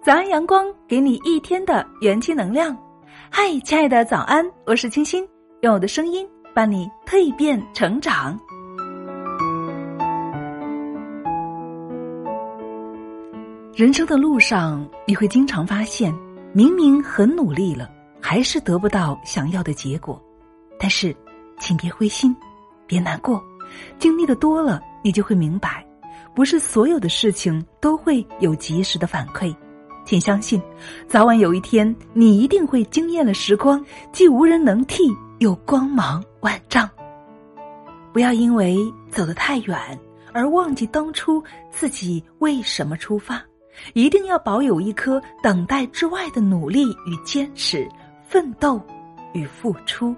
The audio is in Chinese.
早安阳光，给你一天的元气能量。嗨，亲爱的早安，我是清新，用我的声音伴你蜕变成长。人生的路上，你会经常发现，明明很努力了，还是得不到想要的结果。但是，请别灰心，别难过，经历的多了，你就会明白，不是所有的事情都会有及时的反馈。请相信，早晚有一天，你一定会惊艳了时光，既无人能替，又光芒万丈。不要因为走得太远而忘记当初自己为什么出发，一定要保有一颗等待之外的努力与坚持、奋斗与付出。